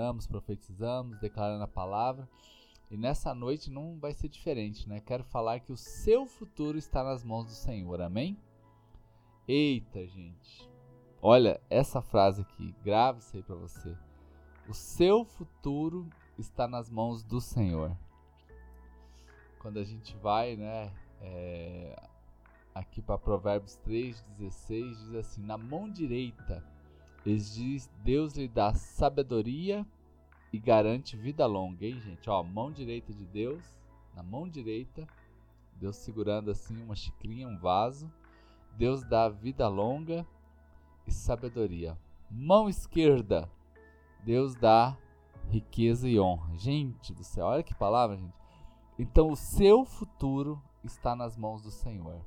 oramos, profetizamos, declarando a palavra. E nessa noite não vai ser diferente, né? Quero falar que o seu futuro está nas mãos do Senhor, amém? Eita, gente. Olha essa frase aqui, grave isso aí para você. O seu futuro está nas mãos do Senhor. Quando a gente vai, né, é, aqui para Provérbios 3,16, diz assim: Na mão direita, Deus lhe dá sabedoria e garante vida longa, hein, gente? Ó, mão direita de Deus, na mão direita, Deus segurando assim uma xicrinha, um vaso. Deus dá vida longa e sabedoria. Mão esquerda, Deus dá riqueza e honra. Gente do céu, olha que palavra, gente. Então o seu futuro está nas mãos do Senhor.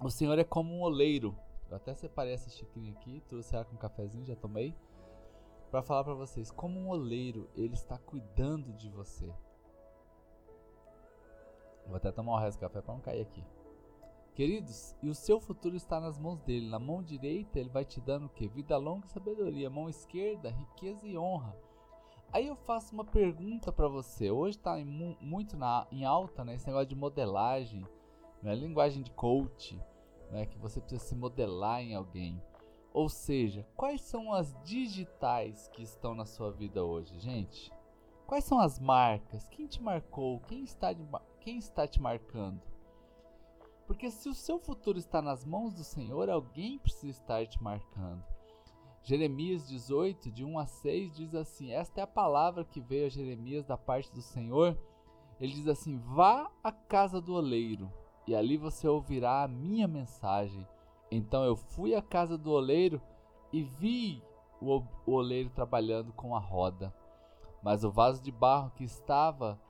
O Senhor é como um oleiro. Eu até separei essa xicrinha aqui, trouxe ela com um cafezinho, já tomei para falar para vocês como um oleiro ele está cuidando de você. Vou até tomar o resto do café para não cair aqui. Queridos, e o seu futuro está nas mãos dele. Na mão direita ele vai te dando o que? Vida longa e sabedoria. Mão esquerda, riqueza e honra. Aí eu faço uma pergunta para você. Hoje está muito na, em alta né, esse negócio de modelagem, né, linguagem de coach, né, que você precisa se modelar em alguém. Ou seja, quais são as digitais que estão na sua vida hoje, gente? Quais são as marcas? Quem te marcou? Quem está, de, quem está te marcando? Porque se o seu futuro está nas mãos do Senhor, alguém precisa estar te marcando. Jeremias 18, de 1 a 6, diz assim: Esta é a palavra que veio a Jeremias da parte do Senhor. Ele diz assim: Vá à casa do oleiro, e ali você ouvirá a minha mensagem então eu fui à casa do oleiro e vi o, oleiro trabalhando com a roda. Mas o vaso de barro que estava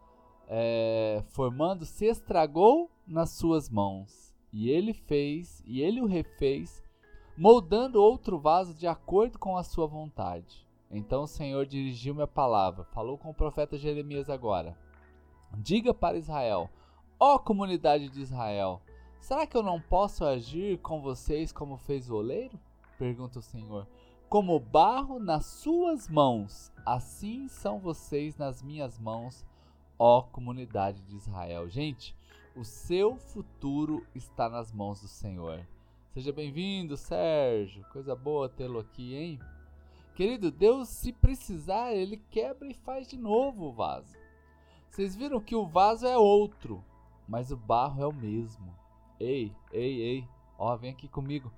é, formando se estragou nas suas mãos. E ele fez, e ele o refez, moldando outro vaso de acordo com a sua vontade. Então o Senhor dirigiu-me a palavra, falou com o profeta Jeremias agora. Diga para Israel, ó comunidade de Israel, Será que eu não posso agir com vocês como fez o oleiro? Pergunta o Senhor. Como barro nas suas mãos, assim são vocês nas minhas mãos, ó comunidade de Israel. Gente, o seu futuro está nas mãos do Senhor. Seja bem-vindo, Sérgio. Coisa boa tê-lo aqui, hein? Querido, Deus, se precisar, ele quebra e faz de novo o vaso. Vocês viram que o vaso é outro, mas o barro é o mesmo. Ei, ei, ei, ó, vem aqui comigo.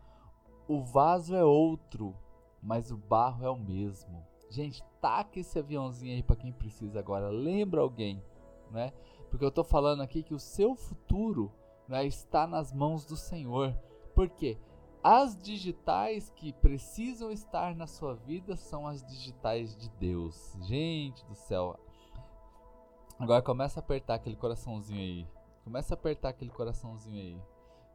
O vaso é outro, mas o barro é o mesmo. Gente, taca esse aviãozinho aí para quem precisa agora. Lembra alguém, né? Porque eu tô falando aqui que o seu futuro né, está nas mãos do Senhor. Por quê? As digitais que precisam estar na sua vida são as digitais de Deus. Gente do céu. Agora começa a apertar aquele coraçãozinho aí. Começa a apertar aquele coraçãozinho aí.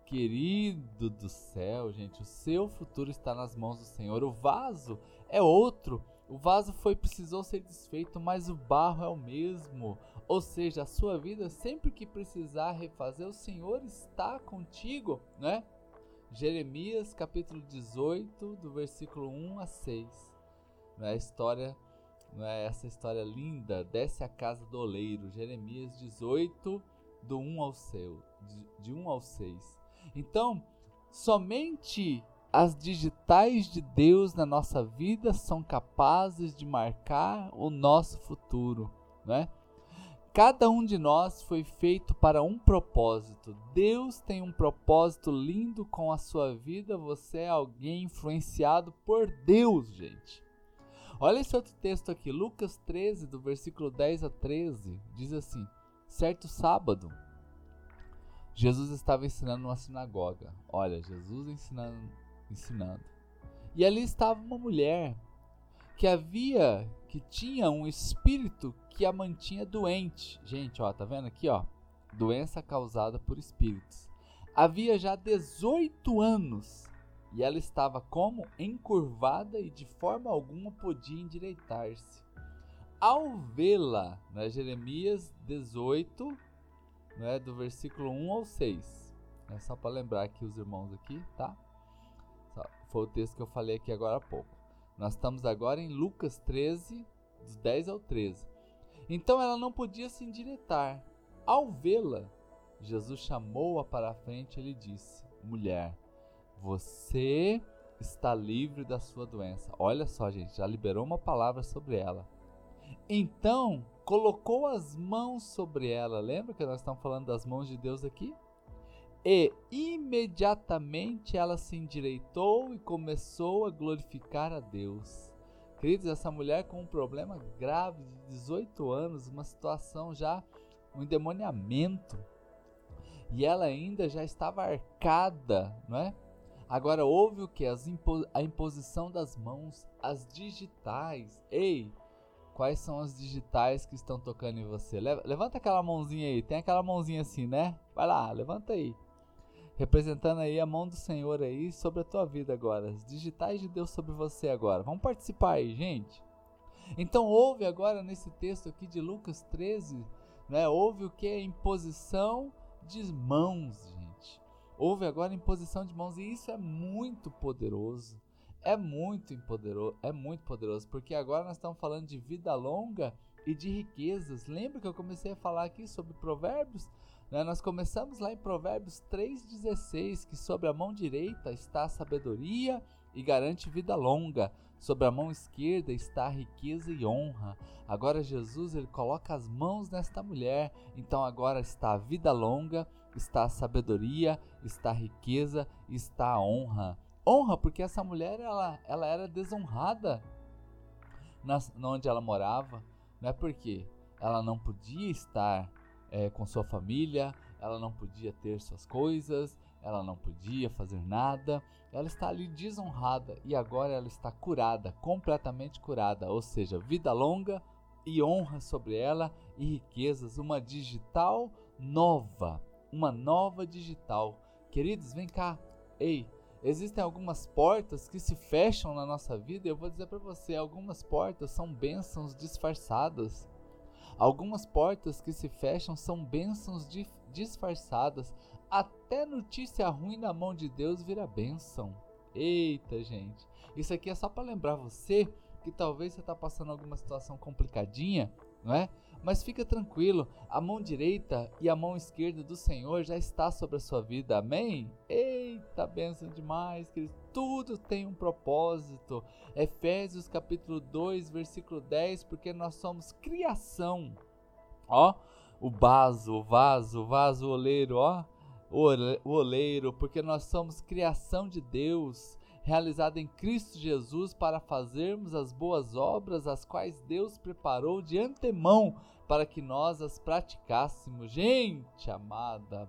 Querido do céu, gente, o seu futuro está nas mãos do Senhor. O vaso é outro. O vaso foi precisou ser desfeito, mas o barro é o mesmo. Ou seja, a sua vida sempre que precisar refazer, o Senhor está contigo, né? Jeremias capítulo 18, do versículo 1 a 6. Não é a história, não é essa história linda, desce a casa do oleiro. Jeremias 18 do 1 ao seu, de, de 1 ao 6. Então, somente as digitais de Deus na nossa vida são capazes de marcar o nosso futuro, né? Cada um de nós foi feito para um propósito. Deus tem um propósito lindo com a sua vida. Você é alguém influenciado por Deus, gente. Olha esse outro texto aqui, Lucas 13, do versículo 10 a 13, diz assim: Certo sábado, Jesus estava ensinando numa sinagoga. Olha, Jesus ensinando, ensinando. E ali estava uma mulher que havia, que tinha um espírito que a mantinha doente. Gente, ó, tá vendo aqui, ó? Doença causada por espíritos. Havia já 18 anos e ela estava como encurvada e de forma alguma podia endireitar-se. Ao vê-la, né, Jeremias 18, né, do versículo 1 ao 6. É só para lembrar aqui os irmãos aqui, tá? Foi o texto que eu falei aqui agora há pouco. Nós estamos agora em Lucas 13, dos 10 ao 13. Então ela não podia se endireitar. Ao vê-la, Jesus chamou-a para a frente e lhe disse: Mulher, você está livre da sua doença. Olha só, gente, já liberou uma palavra sobre ela. Então colocou as mãos sobre ela. Lembra que nós estamos falando das mãos de Deus aqui? E imediatamente ela se endireitou e começou a glorificar a Deus. Queridos, essa mulher com um problema grave de 18 anos, uma situação já, um endemoniamento, e ela ainda já estava arcada, não é? Agora houve o que? Impo a imposição das mãos, as digitais. Ei, quais são as digitais que estão tocando em você? Levanta aquela mãozinha aí, tem aquela mãozinha assim, né? Vai lá, levanta aí. Representando aí a mão do Senhor aí sobre a tua vida agora. As digitais de Deus sobre você agora. Vamos participar aí, gente. Então houve agora nesse texto aqui de Lucas 13, né? Houve o que? Imposição de mãos, gente. Houve agora imposição de mãos e isso é muito poderoso. É muito poderoso, é muito poderoso, porque agora nós estamos falando de vida longa e de riquezas. Lembra que eu comecei a falar aqui sobre provérbios? Né? Nós começamos lá em Provérbios 3,16, que sobre a mão direita está a sabedoria e garante vida longa. Sobre a mão esquerda está a riqueza e honra. Agora Jesus ele coloca as mãos nesta mulher. Então agora está a vida longa, está a sabedoria, está a riqueza, está a honra. Honra porque essa mulher ela, ela era desonrada na, onde ela morava, não é porque ela não podia estar é, com sua família, ela não podia ter suas coisas, ela não podia fazer nada, ela está ali desonrada e agora ela está curada, completamente curada, ou seja, vida longa e honra sobre ela e riquezas, uma digital nova, uma nova digital. Queridos, vem cá, ei, existem algumas portas que se fecham na nossa vida. Eu vou dizer para você, algumas portas são bênçãos disfarçadas. Algumas portas que se fecham são bênçãos disfarçadas. Até notícia ruim na mão de Deus vira bênção. Eita, gente. Isso aqui é só para lembrar você que talvez você está passando alguma situação complicadinha, não é? Mas fica tranquilo, a mão direita e a mão esquerda do Senhor já está sobre a sua vida, amém? Eita, bênção demais, querido. Tudo tem um propósito. Efésios capítulo 2, versículo 10, porque nós somos criação. Ó, o vaso, o vaso, o vaso, o oleiro, ó, o oleiro, porque nós somos criação de Deus realizada em Cristo Jesus para fazermos as boas obras, as quais Deus preparou de antemão para que nós as praticássemos. Gente amada,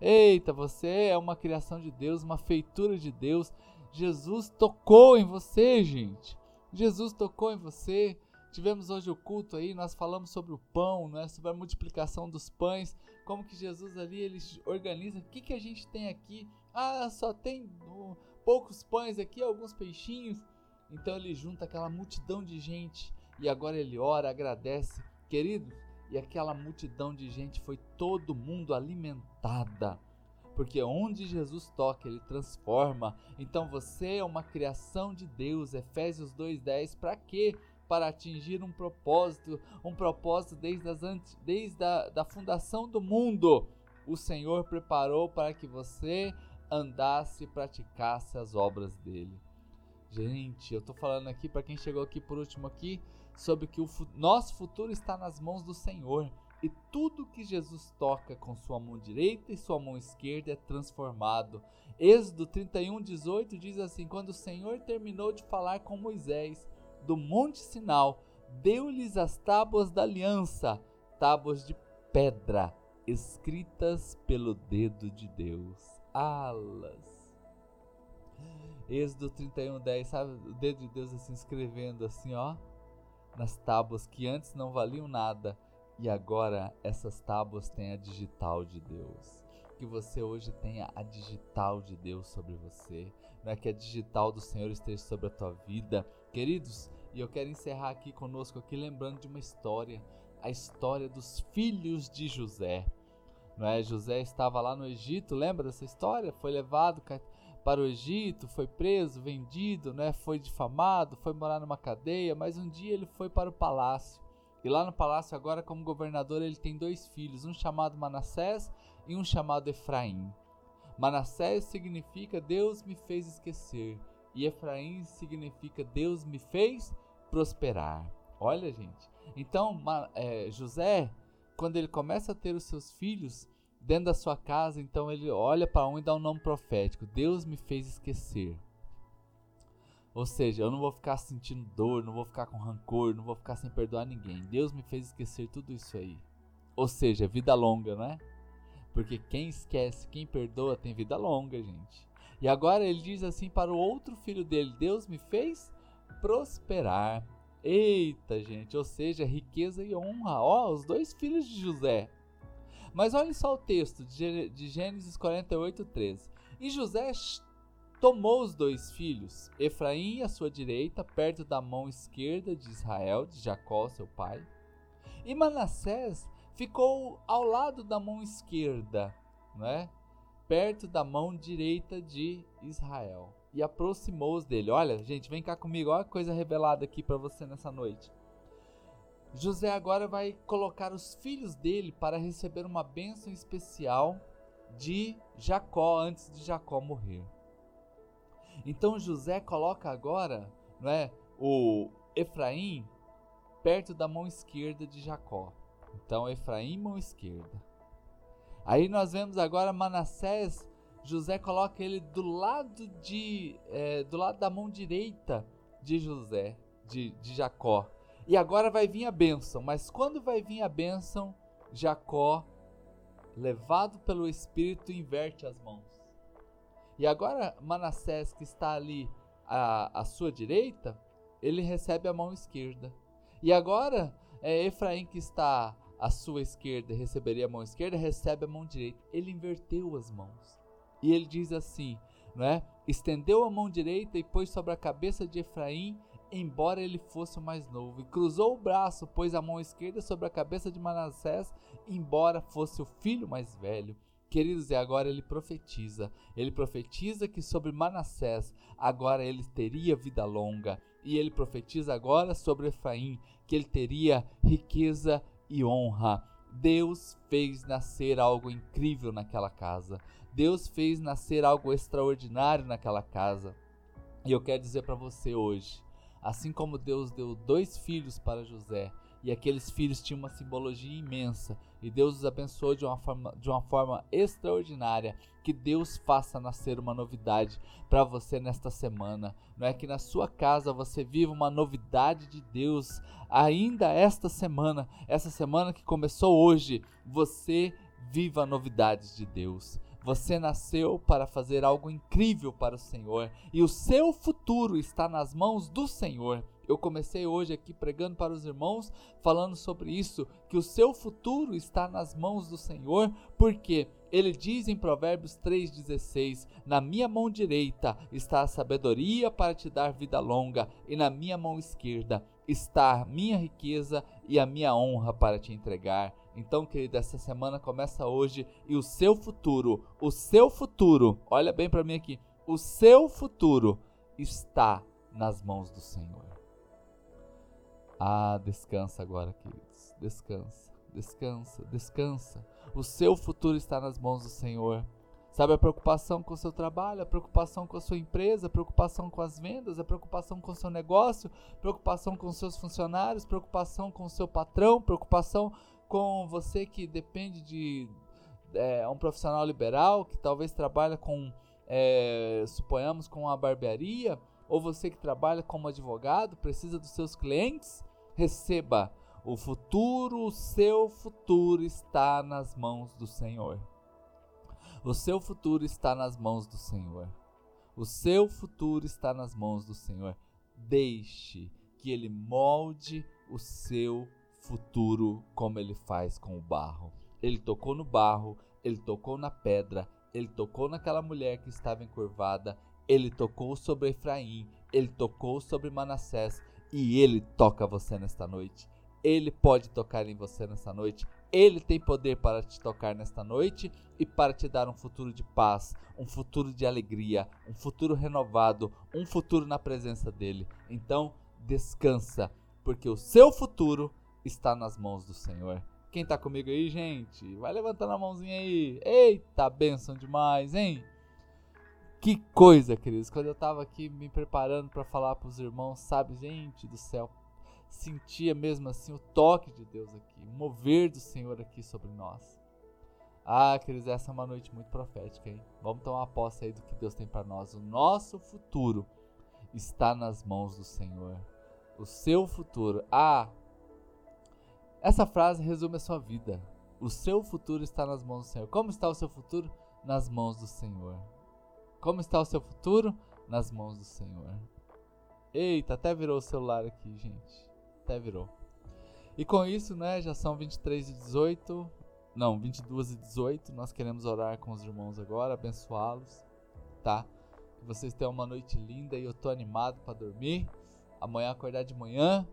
eita, você é uma criação de Deus, uma feitura de Deus. Jesus tocou em você, gente. Jesus tocou em você. Tivemos hoje o culto aí, nós falamos sobre o pão, né, sobre a multiplicação dos pães, como que Jesus ali ele organiza. O que, que a gente tem aqui? Ah, só tem poucos pães aqui, alguns peixinhos. Então ele junta aquela multidão de gente e agora ele ora, agradece, querido. E aquela multidão de gente foi todo mundo alimentada. Porque onde Jesus toca, ele transforma. Então você é uma criação de Deus. Efésios 2:10. Para quê? Para atingir um propósito, um propósito desde, as, desde a da fundação do mundo. O Senhor preparou para que você andasse e praticasse as obras dele. Gente, eu tô falando aqui para quem chegou aqui por último aqui sobre que o nosso futuro está nas mãos do Senhor e tudo que Jesus toca com sua mão direita e sua mão esquerda é transformado. Êxodo 31:18 diz assim: Quando o Senhor terminou de falar com Moisés do Monte Sinal, deu-lhes as tábuas da aliança, tábuas de pedra, escritas pelo dedo de Deus alas. Êxodo 31, 10, sabe? O dedo de Deus assim escrevendo assim, ó, nas tábuas que antes não valiam nada e agora essas tábuas têm a digital de Deus. Que você hoje tenha a digital de Deus sobre você, não é que a digital do Senhor esteja sobre a tua vida, queridos. E eu quero encerrar aqui conosco aqui lembrando de uma história, a história dos filhos de José. Não é? José estava lá no Egito, lembra dessa história? Foi levado para o Egito, foi preso, vendido, né? foi difamado, foi morar numa cadeia, mas um dia ele foi para o palácio. E lá no palácio, agora, como governador, ele tem dois filhos, um chamado Manassés e um chamado Efraim. Manassés significa Deus me fez esquecer, e Efraim significa Deus me fez prosperar. Olha, gente. Então, é, José, quando ele começa a ter os seus filhos dentro da sua casa, então ele olha para um e dá um nome profético: Deus me fez esquecer. Ou seja, eu não vou ficar sentindo dor, não vou ficar com rancor, não vou ficar sem perdoar ninguém. Deus me fez esquecer tudo isso aí. Ou seja, vida longa, não é? Porque quem esquece, quem perdoa, tem vida longa, gente. E agora ele diz assim para o outro filho dele: Deus me fez prosperar. Eita, gente, ou seja, riqueza e honra. Ó, os dois filhos de José. Mas olhem só o texto de Gênesis 48, 13. E José tomou os dois filhos, Efraim à sua direita, perto da mão esquerda de Israel, de Jacó, seu pai, e Manassés ficou ao lado da mão esquerda, né? perto da mão direita de Israel. E aproximou-os dele. Olha, gente, vem cá comigo, olha a coisa revelada aqui para você nessa noite. José agora vai colocar os filhos dele para receber uma bênção especial de Jacó antes de Jacó morrer. Então José coloca agora, não é, o Efraim perto da mão esquerda de Jacó. Então Efraim mão esquerda. Aí nós vemos agora Manassés, José coloca ele do lado de é, do lado da mão direita de José, de, de Jacó. E agora vai vir a bênção, mas quando vai vir a bênção, Jacó, levado pelo Espírito, inverte as mãos. E agora Manassés, que está ali à, à sua direita, ele recebe a mão esquerda. E agora é, Efraim, que está à sua esquerda, receberia a mão esquerda, recebe a mão direita. Ele inverteu as mãos. E ele diz assim, não é? Estendeu a mão direita e pôs sobre a cabeça de Efraim, embora ele fosse o mais novo, e cruzou o braço, pôs a mão esquerda sobre a cabeça de Manassés, embora fosse o filho mais velho. Queridos, e agora ele profetiza. Ele profetiza que sobre Manassés agora ele teria vida longa. E ele profetiza agora sobre Efraim que ele teria riqueza e honra. Deus fez nascer algo incrível naquela casa. Deus fez nascer algo extraordinário naquela casa. E eu quero dizer para você hoje, assim como Deus deu dois filhos para José, e aqueles filhos tinham uma simbologia imensa, e Deus os abençoou de uma forma, de uma forma extraordinária. Que Deus faça nascer uma novidade para você nesta semana. Não é que na sua casa você viva uma novidade de Deus ainda esta semana, essa semana que começou hoje, você viva novidades de Deus. Você nasceu para fazer algo incrível para o Senhor e o seu futuro está nas mãos do Senhor. Eu comecei hoje aqui pregando para os irmãos, falando sobre isso, que o seu futuro está nas mãos do Senhor, porque ele diz em Provérbios 3,16: Na minha mão direita está a sabedoria para te dar vida longa, e na minha mão esquerda está a minha riqueza e a minha honra para te entregar. Então, querida, essa semana começa hoje e o seu futuro, o seu futuro, olha bem para mim aqui, o seu futuro está nas mãos do Senhor. Ah, descansa agora, queridos. Descansa, descansa, descansa. O seu futuro está nas mãos do Senhor. Sabe a preocupação com o seu trabalho, a preocupação com a sua empresa, a preocupação com as vendas, a preocupação com o seu negócio, preocupação com os seus funcionários, preocupação com o seu patrão, preocupação com você que depende de é, um profissional liberal, que talvez trabalha com, é, suponhamos, com uma barbearia, ou você que trabalha como advogado, precisa dos seus clientes, receba. O futuro, o seu futuro está nas mãos do Senhor. O seu futuro está nas mãos do Senhor. O seu futuro está nas mãos do Senhor. Deixe que Ele molde o seu futuro como ele faz com o barro. Ele tocou no barro, ele tocou na pedra, ele tocou naquela mulher que estava encurvada, ele tocou sobre Efraim, ele tocou sobre Manassés e ele toca você nesta noite. Ele pode tocar em você nessa noite. Ele tem poder para te tocar nesta noite e para te dar um futuro de paz, um futuro de alegria, um futuro renovado, um futuro na presença dele. Então, descansa, porque o seu futuro está nas mãos do Senhor. Quem tá comigo aí, gente? Vai levantando a mãozinha aí. Eita, benção demais, hein? Que coisa, queridos. Quando eu tava aqui me preparando para falar para os irmãos, sabe, gente do céu, sentia mesmo assim o toque de Deus aqui, o mover do Senhor aqui sobre nós. Ah, queridos, essa é uma noite muito profética, hein? Vamos tomar posse aí do que Deus tem para nós. O nosso futuro está nas mãos do Senhor. O seu futuro. Ah, essa frase resume a sua vida. O seu futuro está nas mãos do Senhor. Como está o seu futuro? Nas mãos do Senhor. Como está o seu futuro? Nas mãos do Senhor. Eita, até virou o celular aqui, gente até virou. E com isso, né, já são 23 e 18, não, 22 e 18, nós queremos orar com os irmãos agora, abençoá-los, tá? Que vocês tenham uma noite linda e eu tô animado para dormir. Amanhã acordar de manhã,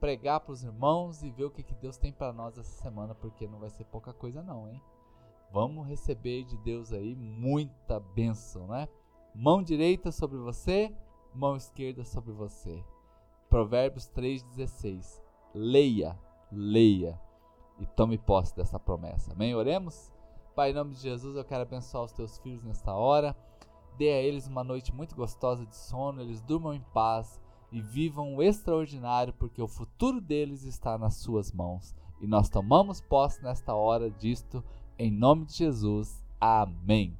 pregar para os irmãos e ver o que, que Deus tem para nós essa semana, porque não vai ser pouca coisa não, hein? Vamos receber de Deus aí muita bênção, né? Mão direita sobre você, mão esquerda sobre você. Provérbios 3,16. Leia, leia e tome posse dessa promessa. Amém? Oremos? Pai, em nome de Jesus, eu quero abençoar os teus filhos nesta hora. Dê a eles uma noite muito gostosa de sono, eles durmam em paz e vivam o extraordinário, porque o futuro deles está nas suas mãos. E nós tomamos posse nesta hora disto, em nome de Jesus. Amém.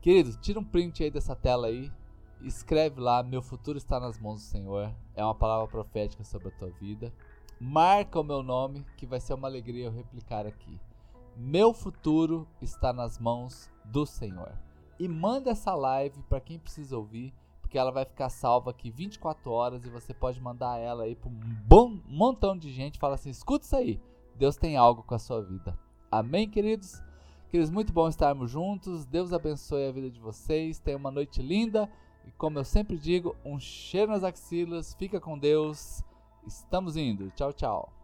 Queridos, tira um print aí dessa tela aí, escreve lá: Meu futuro está nas mãos do Senhor. É uma palavra profética sobre a tua vida. Marca o meu nome, que vai ser uma alegria eu replicar aqui. Meu futuro está nas mãos do Senhor. E manda essa live para quem precisa ouvir, porque ela vai ficar salva aqui 24 horas e você pode mandar ela aí para um bom montão de gente. Fala assim: escuta isso aí. Deus tem algo com a sua vida. Amém, queridos? Queridos, muito bom estarmos juntos. Deus abençoe a vida de vocês. Tenha uma noite linda. E como eu sempre digo, um cheiro nas axilas, fica com Deus. Estamos indo. Tchau, tchau.